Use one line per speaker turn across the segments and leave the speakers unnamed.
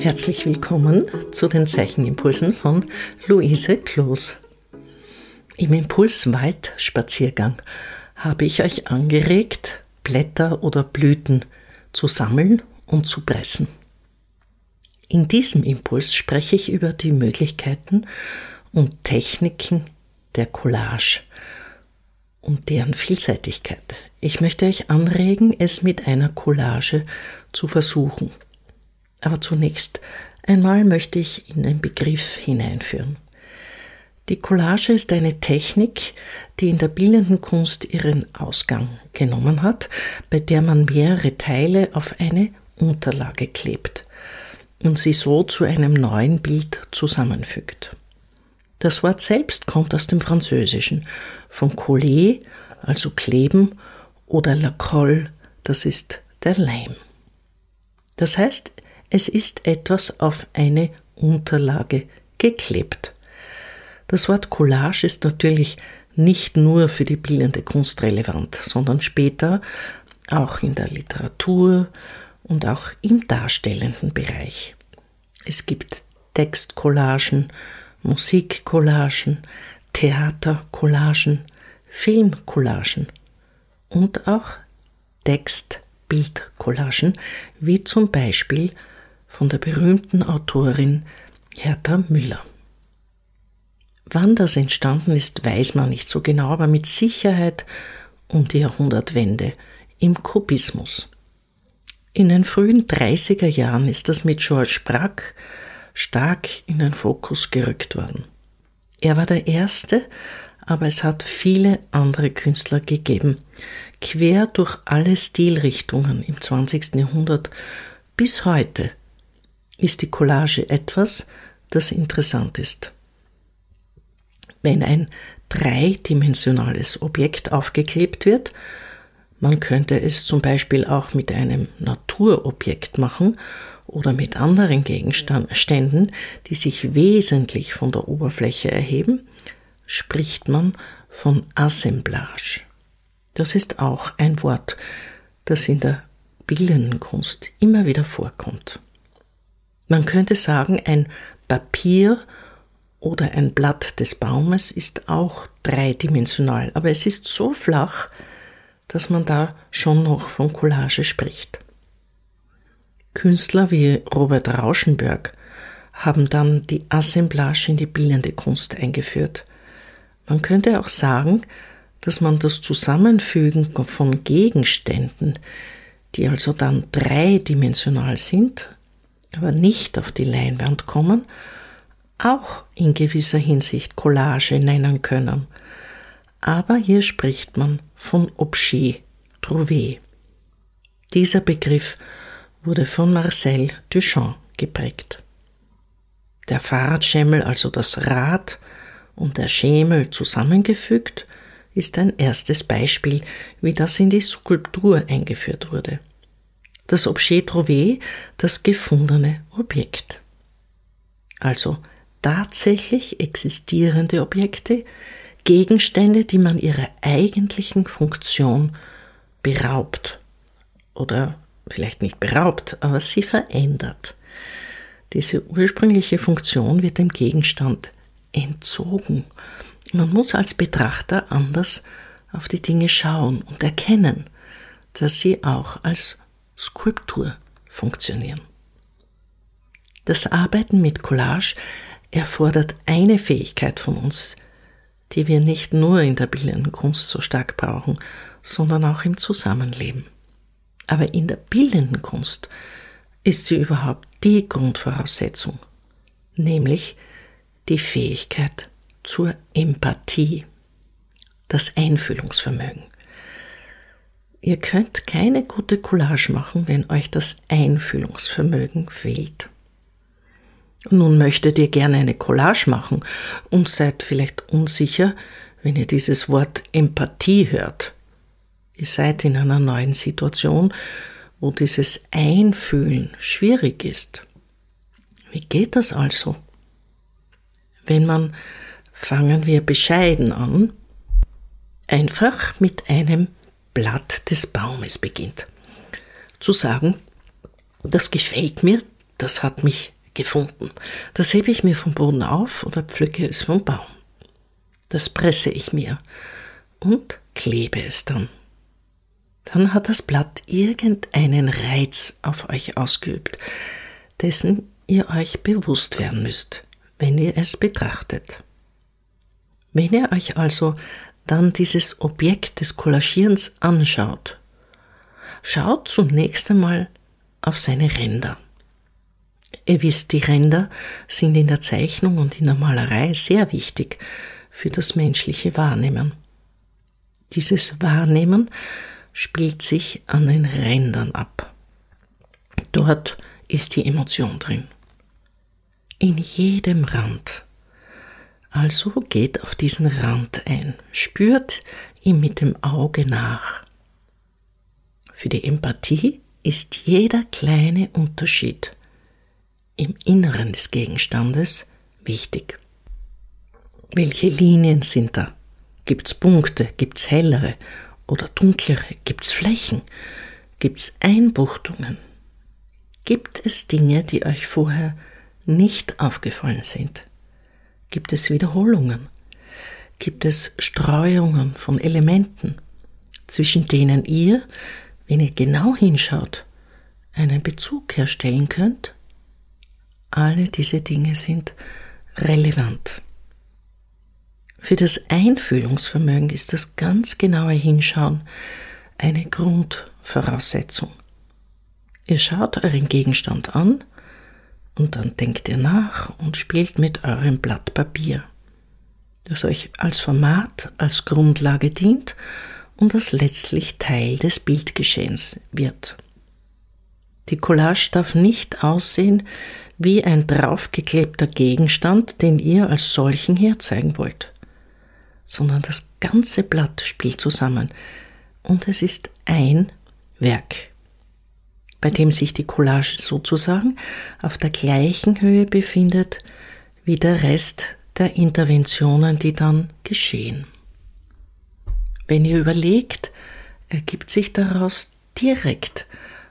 Herzlich willkommen zu den Zeichenimpulsen von Luise Kloos. Im Impulswaldspaziergang habe ich euch angeregt, Blätter oder Blüten zu sammeln und zu pressen. In diesem Impuls spreche ich über die Möglichkeiten und Techniken der Collage und deren Vielseitigkeit. Ich möchte euch anregen, es mit einer Collage zu versuchen. Aber zunächst einmal möchte ich in den Begriff hineinführen. Die Collage ist eine Technik, die in der bildenden Kunst ihren Ausgang genommen hat, bei der man mehrere Teile auf eine Unterlage klebt und sie so zu einem neuen Bild zusammenfügt. Das Wort selbst kommt aus dem Französischen, von coller, also kleben, oder la colle, das ist der Leim. Das heißt, es ist etwas auf eine Unterlage geklebt. Das Wort Collage ist natürlich nicht nur für die bildende Kunst relevant, sondern später auch in der Literatur und auch im darstellenden Bereich. Es gibt Textcollagen, Musikcollagen, Theatercollagen, Filmcollagen und auch Textbildcollagen, wie zum Beispiel von der berühmten Autorin Hertha Müller. Wann das entstanden ist, weiß man nicht so genau, aber mit Sicherheit um die Jahrhundertwende im Kubismus. In den frühen 30er Jahren ist das mit George Braque stark in den Fokus gerückt worden. Er war der Erste, aber es hat viele andere Künstler gegeben, quer durch alle Stilrichtungen im 20. Jahrhundert bis heute ist die Collage etwas, das interessant ist. Wenn ein dreidimensionales Objekt aufgeklebt wird, man könnte es zum Beispiel auch mit einem Naturobjekt machen oder mit anderen Gegenständen, die sich wesentlich von der Oberfläche erheben, spricht man von Assemblage. Das ist auch ein Wort, das in der bildenden Kunst immer wieder vorkommt. Man könnte sagen, ein Papier oder ein Blatt des Baumes ist auch dreidimensional, aber es ist so flach, dass man da schon noch von Collage spricht. Künstler wie Robert Rauschenberg haben dann die Assemblage in die bildende Kunst eingeführt. Man könnte auch sagen, dass man das Zusammenfügen von Gegenständen, die also dann dreidimensional sind, aber nicht auf die Leinwand kommen, auch in gewisser Hinsicht Collage nennen können. Aber hier spricht man von Objet, Trouvé. Dieser Begriff wurde von Marcel Duchamp geprägt. Der Fahrradschemmel, also das Rad, und der Schemel zusammengefügt, ist ein erstes Beispiel, wie das in die Skulptur eingeführt wurde das Objet trouvé, das gefundene Objekt. Also tatsächlich existierende Objekte, Gegenstände, die man ihrer eigentlichen Funktion beraubt oder vielleicht nicht beraubt, aber sie verändert. Diese ursprüngliche Funktion wird dem Gegenstand entzogen. Man muss als Betrachter anders auf die Dinge schauen und erkennen, dass sie auch als Skulptur funktionieren. Das Arbeiten mit Collage erfordert eine Fähigkeit von uns, die wir nicht nur in der bildenden Kunst so stark brauchen, sondern auch im Zusammenleben. Aber in der bildenden Kunst ist sie überhaupt die Grundvoraussetzung, nämlich die Fähigkeit zur Empathie, das Einfühlungsvermögen. Ihr könnt keine gute Collage machen, wenn euch das Einfühlungsvermögen fehlt. Nun möchtet ihr gerne eine Collage machen und seid vielleicht unsicher, wenn ihr dieses Wort Empathie hört. Ihr seid in einer neuen Situation, wo dieses Einfühlen schwierig ist. Wie geht das also? Wenn man, fangen wir bescheiden an, einfach mit einem Blatt des Baumes beginnt. Zu sagen, das gefällt mir, das hat mich gefunden. Das hebe ich mir vom Boden auf oder pflücke es vom Baum. Das presse ich mir und klebe es dann. Dann hat das Blatt irgendeinen Reiz auf euch ausgeübt, dessen ihr euch bewusst werden müsst, wenn ihr es betrachtet. Wenn ihr euch also dann dieses Objekt des Kollagierens anschaut, schaut zunächst einmal auf seine Ränder. Ihr wisst, die Ränder sind in der Zeichnung und in der Malerei sehr wichtig für das menschliche Wahrnehmen. Dieses Wahrnehmen spielt sich an den Rändern ab. Dort ist die Emotion drin. In jedem Rand. Also geht auf diesen Rand ein, spürt ihm mit dem Auge nach. Für die Empathie ist jeder kleine Unterschied im Inneren des Gegenstandes wichtig. Welche Linien sind da? Gibt's Punkte? Gibt's hellere oder dunklere? Gibt's Flächen? Gibt's Einbuchtungen? Gibt es Dinge, die euch vorher nicht aufgefallen sind? Gibt es Wiederholungen? Gibt es Streuungen von Elementen, zwischen denen ihr, wenn ihr genau hinschaut, einen Bezug herstellen könnt? Alle diese Dinge sind relevant. Für das Einfühlungsvermögen ist das ganz genaue Hinschauen eine Grundvoraussetzung. Ihr schaut euren Gegenstand an und dann denkt ihr nach und spielt mit eurem Blatt Papier, das euch als Format, als Grundlage dient und das letztlich Teil des Bildgeschehens wird. Die Collage darf nicht aussehen wie ein draufgeklebter Gegenstand, den ihr als solchen herzeigen wollt, sondern das ganze Blatt spielt zusammen und es ist ein Werk, bei dem sich die Collage sozusagen auf der gleichen Höhe befindet wie der Rest der Interventionen, die dann geschehen. Wenn ihr überlegt, ergibt sich daraus direkt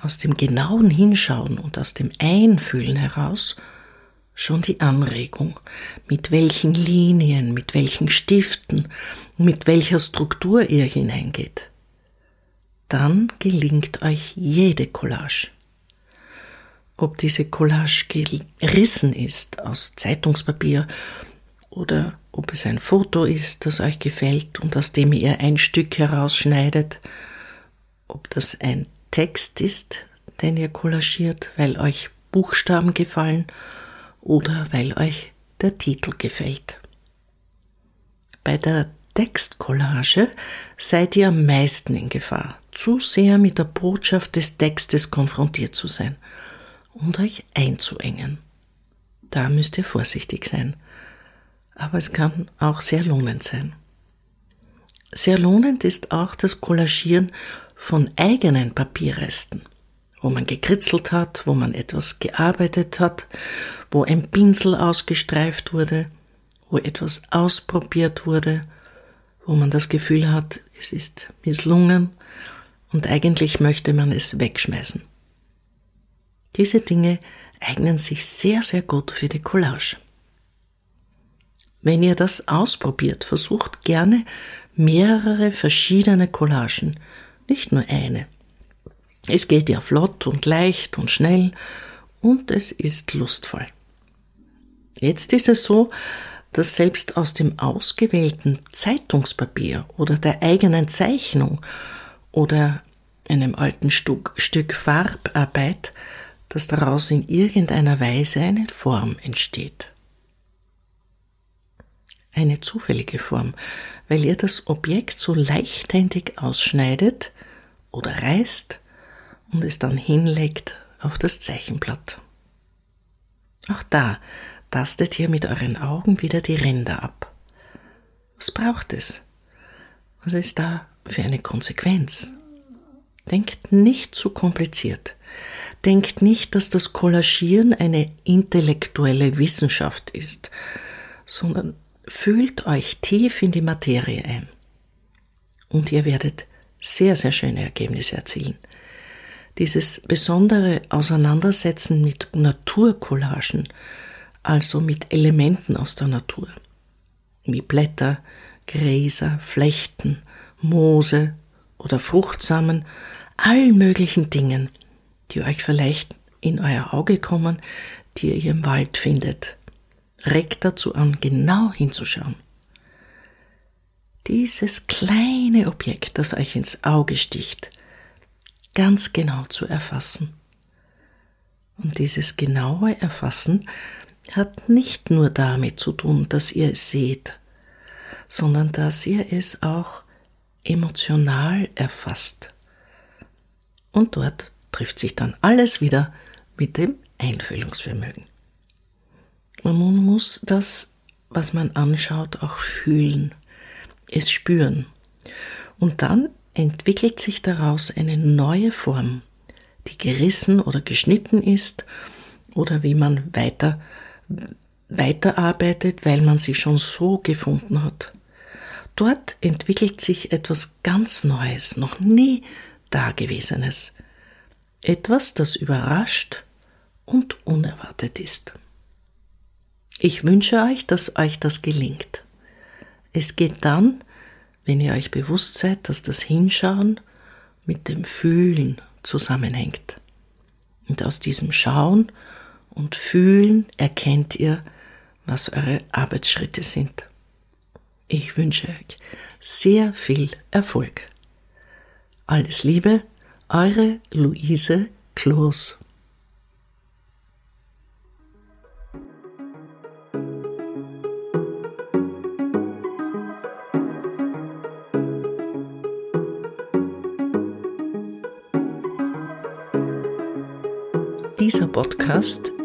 aus dem genauen Hinschauen und aus dem Einfühlen heraus schon die Anregung, mit welchen Linien, mit welchen Stiften, mit welcher Struktur ihr hineingeht. Dann gelingt euch jede Collage. Ob diese Collage gerissen ist aus Zeitungspapier oder ob es ein Foto ist, das euch gefällt und aus dem ihr ein Stück herausschneidet, ob das ein Text ist, den ihr kollagiert, weil euch Buchstaben gefallen oder weil euch der Titel gefällt. Bei der Textcollage seid ihr am meisten in Gefahr, zu sehr mit der Botschaft des Textes konfrontiert zu sein und euch einzuengen. Da müsst ihr vorsichtig sein. Aber es kann auch sehr lohnend sein. Sehr lohnend ist auch das Collagieren von eigenen Papierresten, wo man gekritzelt hat, wo man etwas gearbeitet hat, wo ein Pinsel ausgestreift wurde, wo etwas ausprobiert wurde, wo man das Gefühl hat, es ist misslungen und eigentlich möchte man es wegschmeißen. Diese Dinge eignen sich sehr, sehr gut für die Collage. Wenn ihr das ausprobiert, versucht gerne mehrere verschiedene Collagen nicht nur eine. Es geht ja flott und leicht und schnell und es ist lustvoll. Jetzt ist es so, dass selbst aus dem ausgewählten Zeitungspapier oder der eigenen Zeichnung oder einem alten Stück, Stück Farbarbeit, dass daraus in irgendeiner Weise eine Form entsteht. Eine zufällige Form, weil ihr das Objekt so leichthändig ausschneidet, oder reißt und es dann hinlegt auf das Zeichenblatt. Auch da tastet ihr mit euren Augen wieder die Ränder ab. Was braucht es? Was ist da für eine Konsequenz? Denkt nicht zu kompliziert. Denkt nicht, dass das Kollagieren eine intellektuelle Wissenschaft ist, sondern fühlt euch tief in die Materie ein. Und ihr werdet sehr, sehr schöne Ergebnisse erzielen. Dieses besondere Auseinandersetzen mit Natur Naturcollagen, also mit Elementen aus der Natur, wie Blätter, Gräser, Flechten, Moose oder Fruchtsamen, allen möglichen Dingen, die euch vielleicht in euer Auge kommen, die ihr im Wald findet. Regt dazu an, genau hinzuschauen. Dieses kleine Objekt, das euch ins Auge sticht, ganz genau zu erfassen. Und dieses genaue Erfassen hat nicht nur damit zu tun, dass ihr es seht, sondern dass ihr es auch emotional erfasst. Und dort trifft sich dann alles wieder mit dem Einfühlungsvermögen. Man muss das, was man anschaut, auch fühlen, es spüren. Und dann entwickelt sich daraus eine neue Form, die gerissen oder geschnitten ist oder wie man weiter weiterarbeitet, weil man sie schon so gefunden hat. Dort entwickelt sich etwas ganz Neues, noch nie Dagewesenes. Etwas, das überrascht und unerwartet ist. Ich wünsche euch, dass euch das gelingt. Es geht dann, wenn ihr euch bewusst seid, dass das Hinschauen mit dem Fühlen zusammenhängt. Und aus diesem Schauen und Fühlen erkennt ihr, was eure Arbeitsschritte sind. Ich wünsche euch sehr viel Erfolg. Alles Liebe, eure Luise Kloos. Dieser Podcast